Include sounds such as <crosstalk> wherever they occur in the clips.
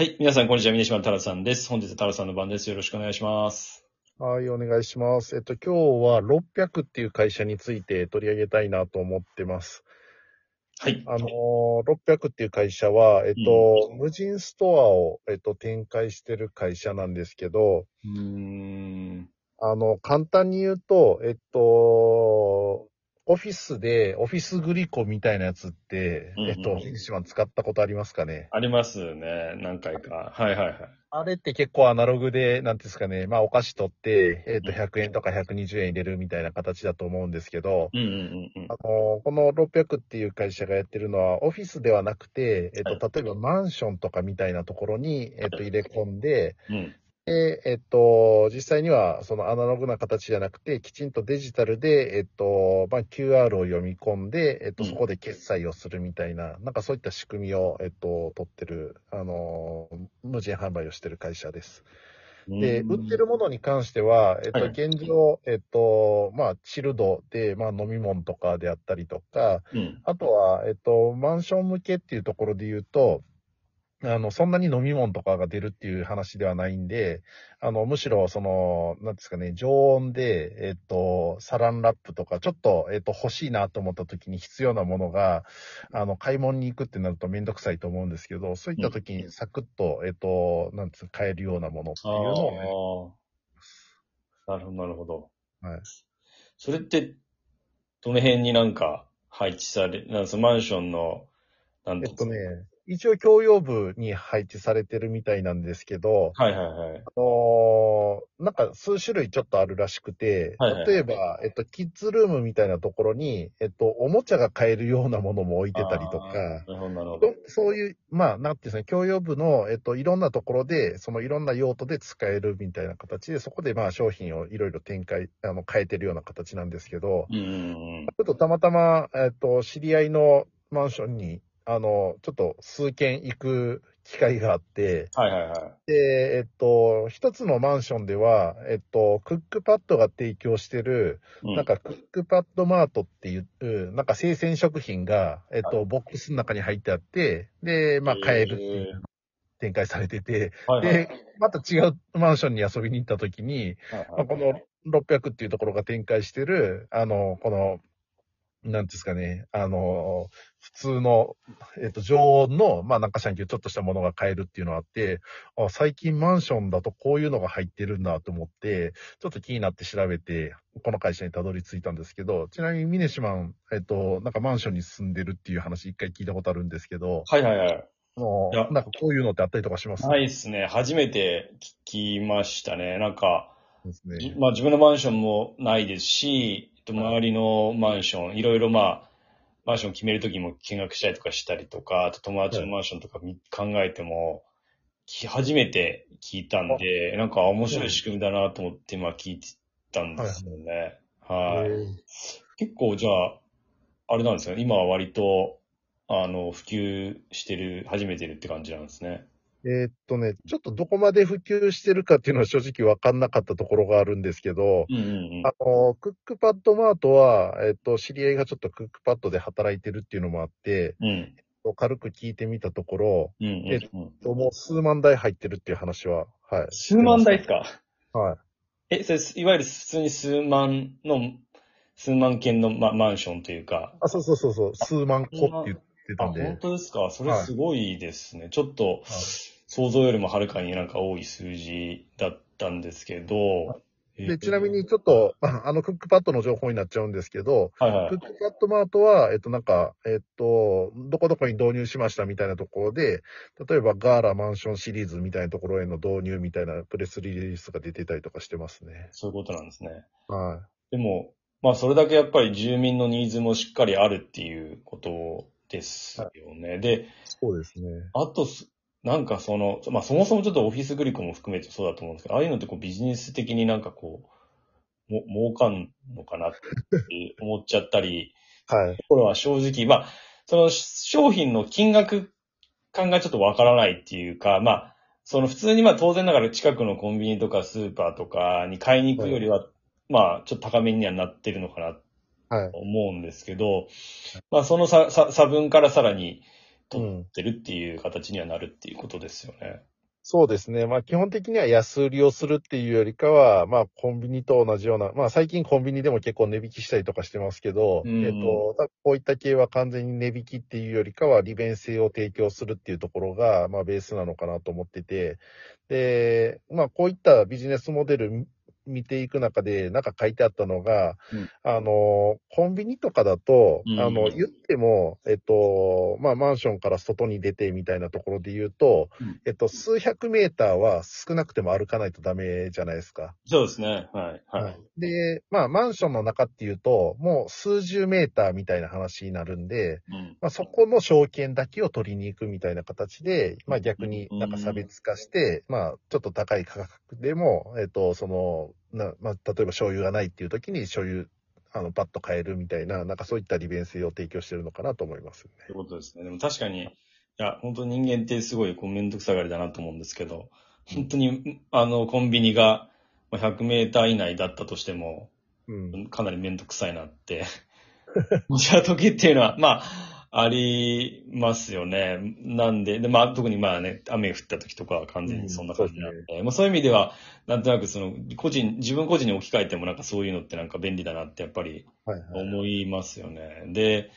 はい。皆さん、こんにちは。峰島太郎さんです。本日は太郎さんの番です。よろしくお願いします。はい、お願いします。えっと、今日は600っていう会社について取り上げたいなと思ってます。はい。あのー、600っていう会社は、えっと、無人ストアを、えっと、展開してる会社なんですけど、うーん。あの、簡単に言うと、えっと、オフィスで、オフィスグリコみたいなやつって、うんうんえっと、西島使ったことありますかね？ありますね。何回か。はいはいはい。あれって結構アナログで、なんていうんですかね、まあお菓子取って、えっと、うん100円とか120円入れるみたいな形だと思うんですけど、うんうんうんうんあ。の、この600っていう会社がやってるのは、オフィスではなくて、えっと、例えばマンションとかみたいなところに、えっと、入れ込んで、うん。で、えっと、実際には、そのアナログな形じゃなくて、きちんとデジタルで、えっと、まあ、QR を読み込んで、えっと、うんそこで決済をするみたいな、なんかそういった仕組みを、えっと、取ってる、あの、無人販売をしてる会社です。で、売ってるものに関しては、えっと、はい現状、えっと、まあ、チルドで、まあ、飲み物とかであったりとか、うん。あとは、えっと、マンション向けっていうところで言うと、あの、そんなに飲み物とかが出るっていう話ではないんで、あの、むしろ、その、なんですかね、常温で、えっと、サランラップとか、ちょっと、えっと、欲しいなと思った時に必要なものが、あの、買い物に行くってなるとめんどくさいと思うんですけど、そういった時にサクッと、えっと、なんつう、買えるようなものっていうのを、ああ。なるほど、なるほど。はい。それって、どの辺になんか配置され、なんマンションの、なんえっとね、一応共用部に配置されてるみたいなんですけど、はいはいはい。あのーなんか数種類ちょっとあるらしくて、はいはい例えば、えっと、キッズルームみたいなところに、えっと、おもちゃが買えるようなものも置いてたりとか、なるほど、なるほど。そういう、まあ、なんていうんですかね、共用部の、えっと、いろんなところで、そのいろんな用途で使えるみたいな形で、そこでまあ商品をいろいろ展開、あの、変えてるような形なんですけど、うんうんうん。ちょっとたまたま、えっと、知り合いのマンションに、あの、ちょっと数軒行く機会があって、はいはいはい。で、えっと、一つのマンションでは、えっと、クックパッドが提供してる、うん。なんかクックパッドマートっていう、なんか生鮮食品が、えっと、ボックスの中に入ってあって、で、まあ、買えるっていう展開されてて、はいはい。で、また違うマンションに遊びに行った時に、はいまあ、この600っていうところが展開してる、あの、この、なんですかね、あの、普通の、えっと、常温の、まあなんかシャンキューちょっとしたものが買えるっていうのがあって、あ、最近マンションだとこういうのが入ってるんだと思って、ちょっと気になって調べて、この会社にたどり着いたんですけど、ちなみにミネシマン、えっと、なんかマンションに住んでるっていう話一回聞いたことあるんですけど、はいはいはい。いやもう、なんかこういうのってあったりとかします？ないですね。初めて聞きましたね。なんか、ですね。じまあ自分のマンションもないですし、と周りのマンション、いろいろまあ、マンション決めるときも見学したりとかしたりとか、あと友達のマンションとかみ考えても、き初めて聞いたんで、なんか面白い仕組みだなと思って今聞いてたんですよね。はい。えー結構じゃあ、あれなんですか今は割と、あの、普及してる、始めてるって感じなんですね。えーっとね、ちょっとどこまで普及してるかっていうのは正直わかんなかったところがあるんですけど、うんうんうん。あの、クックパッドマートは、えーっと、知り合いがちょっとクックパッドで働いてるっていうのもあって、うん。軽く聞いてみたところ、うんうんえうん。もう数万台入ってるっていう話は、はい。数万台ですか？はい。え、それ、いわゆる普通に数万の、数万件のママンションというか。あ、そうそうそうそう、数万個って言ってたあ、んで。本当ですか？それすごいですね。ちょっと、はい想像よりもはるかになんか多い数字だったんですけど。えで、ーちなみに、ちょっと、あ <clears throat> あの、クックパッドの情報になっちゃうんですけど、はいはいクッ。クパッドマートは、えっと、なんか、えっと、どこどこに導入しましたみたいなところで、例えばガーラマンションシリーズみたいなところへの導入みたいなプレスリリースが出てたりとかしてますね。そういうことなんですね。はでも、まあそれだけやっぱり住民のニーズもしっかりあるっていうことですよね。で、い。そうですね。あとす、なんかその、まあそもそもちょっとオフィスグリコも含めてそうだと思うんですけど、ああいうのってこうビジネス的になんかこう、も、儲かんのかなって思っちゃったり、はい。ところは正直、まあ、その商品の金額感がちょっとわからないっていうか、まあ、その普通にまあ当然ながら近くのコンビニとかスーパーとかに買いに行くよりは、まあちょっと高めにはなってるのかなはい。と思うんですけど、まあその差分からさらに、取ってるっていう形にはなるっていうことですよね。そうですね。まあ基本的には安売りをするっていうよりかは、まあコンビニと同じような、まあ最近コンビニでも結構値引きしたりとかしてますけど、うんえっと、こういった系は完全に値引きっていうよりかは利便性を提供するっていうところが、まあベースなのかなと思ってて、で、まあこういったビジネスモデル見ていく中で、なんか書いてあったのが、うんあの、コンビニとかだと、うんあの、言っても、えっと、まあマンションから外に出てみたいなところで言うと、うんえっと、数百メーターは少なくても歩かないとダメじゃないですか。そうですね。はい。はい。で、まあ、マンションの中っていうと、もう数十メーターみたいな話になるんで、うん。まあ、そこの証券だけを取りに行くみたいな形で、まあ、逆になんか差別化して、まあ、ちょっと高い価格でも、えっと、その、なまあ、例えば醤油がないっていう時に醤油、あの、パッと買えるみたいな、なんかそういった利便性を提供してるのかなと思いますね。ということですね。でも確かに、いや、本当人間ってすごいこうめんどくさがりだなと思うんですけど、本当に、あの、コンビニがまあ100メーター以内だったとしても、うん。かなりめんどくさいなって。<laughs> もしあ時っていうのは、まあ、ありますよね。なんで、で、まあ、特にまあね、雨降った時とかは完全にそんな感じなんで、うんそうまあそういう意味では、なんとなくその、個人、自分個人に置き換えてもなんかそういうのってなんか便利だなってやっぱりはいはい。思いますよね。で、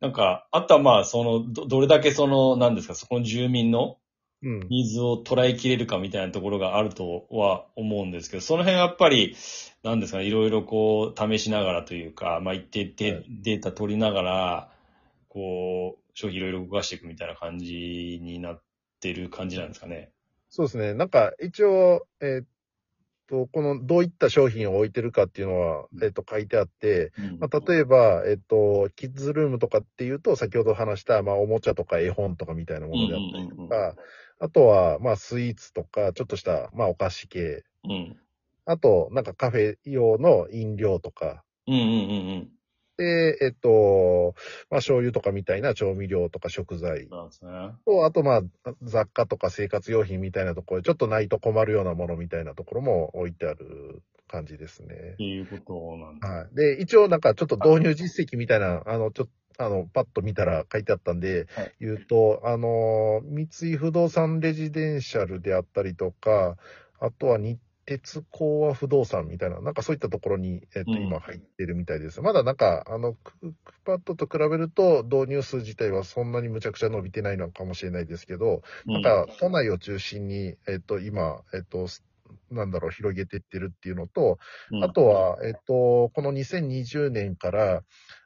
なんか、あとはまあ、その、ど、どれだけその、なんですか、そこの住民のうん。ニーズを捉えきれるかみたいなところがあるとは思うんですけど、その辺はやっぱり、なんですかね、いろいろこう、試しながらというか、まあ、一定デ,、はいデータ取りながら、こう、商品いろいろ動かしていくみたいな感じになってる感じなんですかね。そうですね。なんか、一応、えーっと、この、どういった商品を置いてるかっていうのは、えーっと、書いてあって、うんまあ、例えば、えっと、キッズルームとかっていうと、先ほど話した、まあ、おもちゃとか絵本とかみたいなものであったりとうんうんうんか、あとは、まあ、スイーツとか、ちょっとした、まあ、お菓子系。うん。あと、なんかカフェ用の飲料とか。うんうんうんうん。で、えっと、まあ、醤油とかみたいな調味料とか食材そうですね。と、あと、まあ、雑貨とか生活用品みたいなところで、ちょっとないと困るようなものみたいなところも置いてある感じですねっ。ていうことなんです。はい。で、一応なんかちょっと導入実績みたいな、あの、ちょっと、あの、パッと見たら書いてあったんではい、言うと、あの、三井不動産レジデンシャルであったりとか、あとは日鉄工和不動産みたいな、なんかそういったところに、えっと、うん今入ってるみたいです。まだなんか、あの、クックパッドと比べると、導入数自体はそんなにむちゃくちゃ伸びてないのかもしれないですけど、なんか、都内を中心に、えっと、今、えっと、なんだろう、広げてってるっていうのと、うん、あとは、えっと、この2020年から、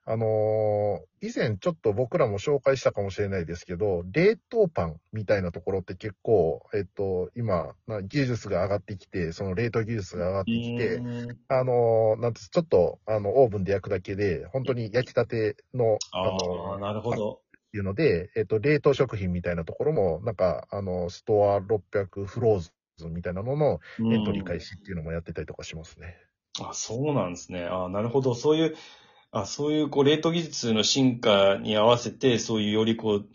あのー以前ちょっと僕らも紹介したかもしれないですけど、冷凍パンみたいなところって結構、えっと、今、な技術が上がってきて、その冷凍技術が上がってきて、うんあのーなんて、ちょっと、あの、オーブンで焼くだけで、本当に焼きたての、ああ、のなるほど。っていうので、えっと、冷凍食品みたいなところも、なんか、あの、ストア600フローズンみたいなののエントリー開始っていうのもやってたりとかしますね。あ、そうなんですね。あなるほど。そういう、あ、そういう、こう、冷凍技術の進化に合わせて、そういうよりこう、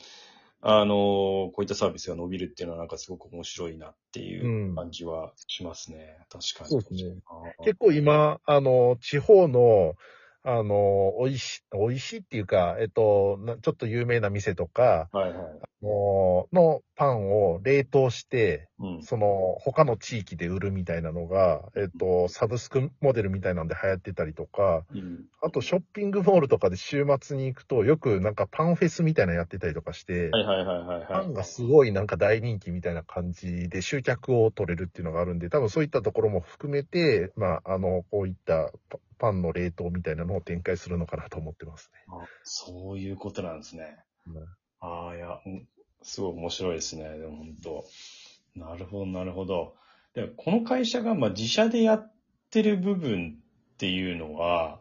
あのこういったサービスが伸びるっていうのはなんかすごく面白いなっていう感じはしますね。確かに。そうですね。結構今、あの、地方の、あの、美味し、美味しいっていうか、えっと、なちょっと有名な店とか、はいはい。ののパンを冷凍して、うん。その、他の地域で売るみたいなのが、えっと、サブスクモデルみたいなんで流行ってたりとか、うん。あとショッピングモールとかで週末に行くと、よくなんかパンフェスみたいなのやってたりとかして。パンがすごいなんか大人気みたいな感じで集客を取れるっていうのがあるんで、多分そういったところも含めて、まあ、あの、こういったパパンの冷凍みたいなのを展開するのかなと思ってますね。あそういうことなんですね。うんああ、いや、うんすごい面白いですね。でも本当。なるほど、なるほど。でこの会社がまあ自社でやってる部分っていうのは、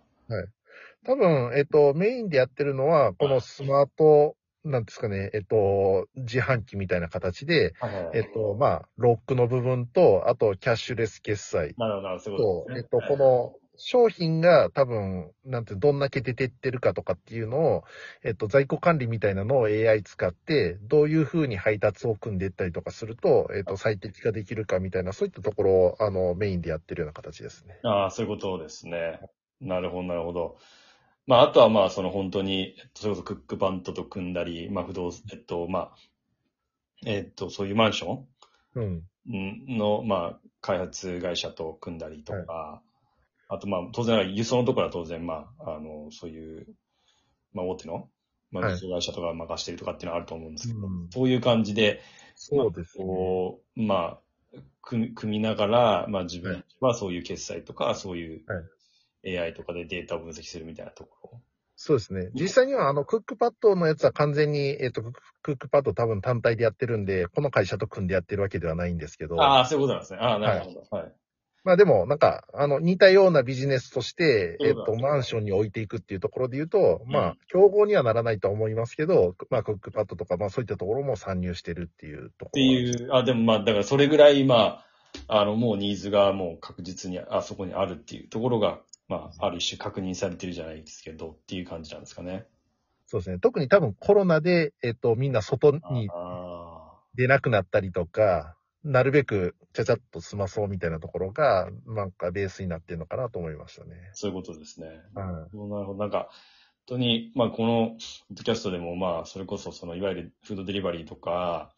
多分、えっと、メインでやってるのは、このスマート、なんですかね、えっと、自販機みたいな形で、えっと、まあ、ロックの部分と、あと、キャッシュレス決済なるほど、なるほど、そういうね。えっと、この商品が多分、なんて、どんだけ出てってるかとかっていうのを、えっと、在庫管理みたいなのを AI 使って、どういうふうに配達を組んでいったりとかすると、えっと、最適化できるかみたいな、そういったところを、あの、メインでやってるような形ですね。ああ、そういうことですね。なるほど、なるほど。まあ、あとはまあ、その本当に、えっとそれこそクックパントと組んだり、まあ、不動、えっと、まあ、えっと、そういうマンショうん。ンの、まあ、開発会社と組んだりとか、あとまあ、当然、輸送のところは当然、まあ、あの、そういう、まあ、大手の、まあ、はい輸送会社とか任してるとかっていうのはあると思うんですけど、うんそういう感じで、そうですね。こう、まあ、組み組みながら、まあ自分はそういう決済とか、そういうは AI とかでデータを分析するみたいなところ。そうですね。実際には、あの、クックパッドのやつは完全に、えっ、と、クッククックパッド多分単体でやってるんで、この会社と組んでやってるわけではないんですけど。ああ、そういうことなんですね。ああ、なるほど。はい。まあでも、なんか、あの、似たようなビジネスとして、えっと、マンションに置いていくっていうところで言うと、まあうん、競合にはならないとは思いますけど、まあ、クックパッドとか、まあそういったところも参入してるっていうところ。っていう、あ、でもまあ、だからそれぐらい今、あの、もうニーズがもう確実にあそこにあるっていうところが、まあ、ある一種確認されてるじゃないですけど、っていう感じなんですかね。そうですね。特に多分コロナで、えっと、みんな外にあ出なくなったりとか、なるべくちゃちゃっと済まそうみたいなところが、なんかベースになってるのかなと思いましたね。あ、そういうことですね。はい。なるほど。なんか、本当に、まあ、この、ポッドキャストでも、まあ、それこそ、その、いわゆるフードデリバリーとか、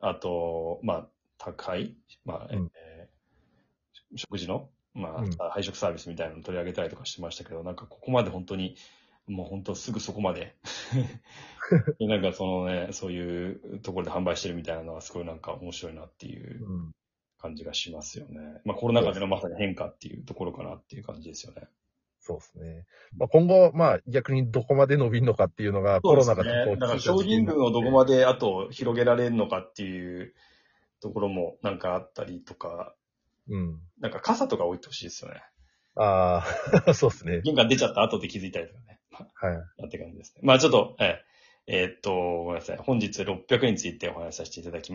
あと、まあ、宅配まあ、うんえー食事の、まあ、うん配食サービスみたいなのを取り上げたりとかしてましたけど、なんか、ここまで本当に、もう本当すぐそこま <laughs> で、なんかそのね、そういうところで販売してるみたいなのはすごいなんか面白いなっていううん。感じがしますよね。まあコロナ禍でのまさに変化っていうところかなっていう感じですよね。そうですね。まあ、今後、まあ逆にどこまで伸びるのかっていうのが、コロナがちょっとだから商品群をどこまであと広げられるのかっていうところもなんかあったりとか、うん。なんか傘とか置いてほしいですよね。ああ、<laughs> そうですね。玄関出ちゃった後で気づいたりとかね。はい。なって感じですね。まあちょっと、えーえーっと、ごめんなさい。本日600についてお話しさせていただきました。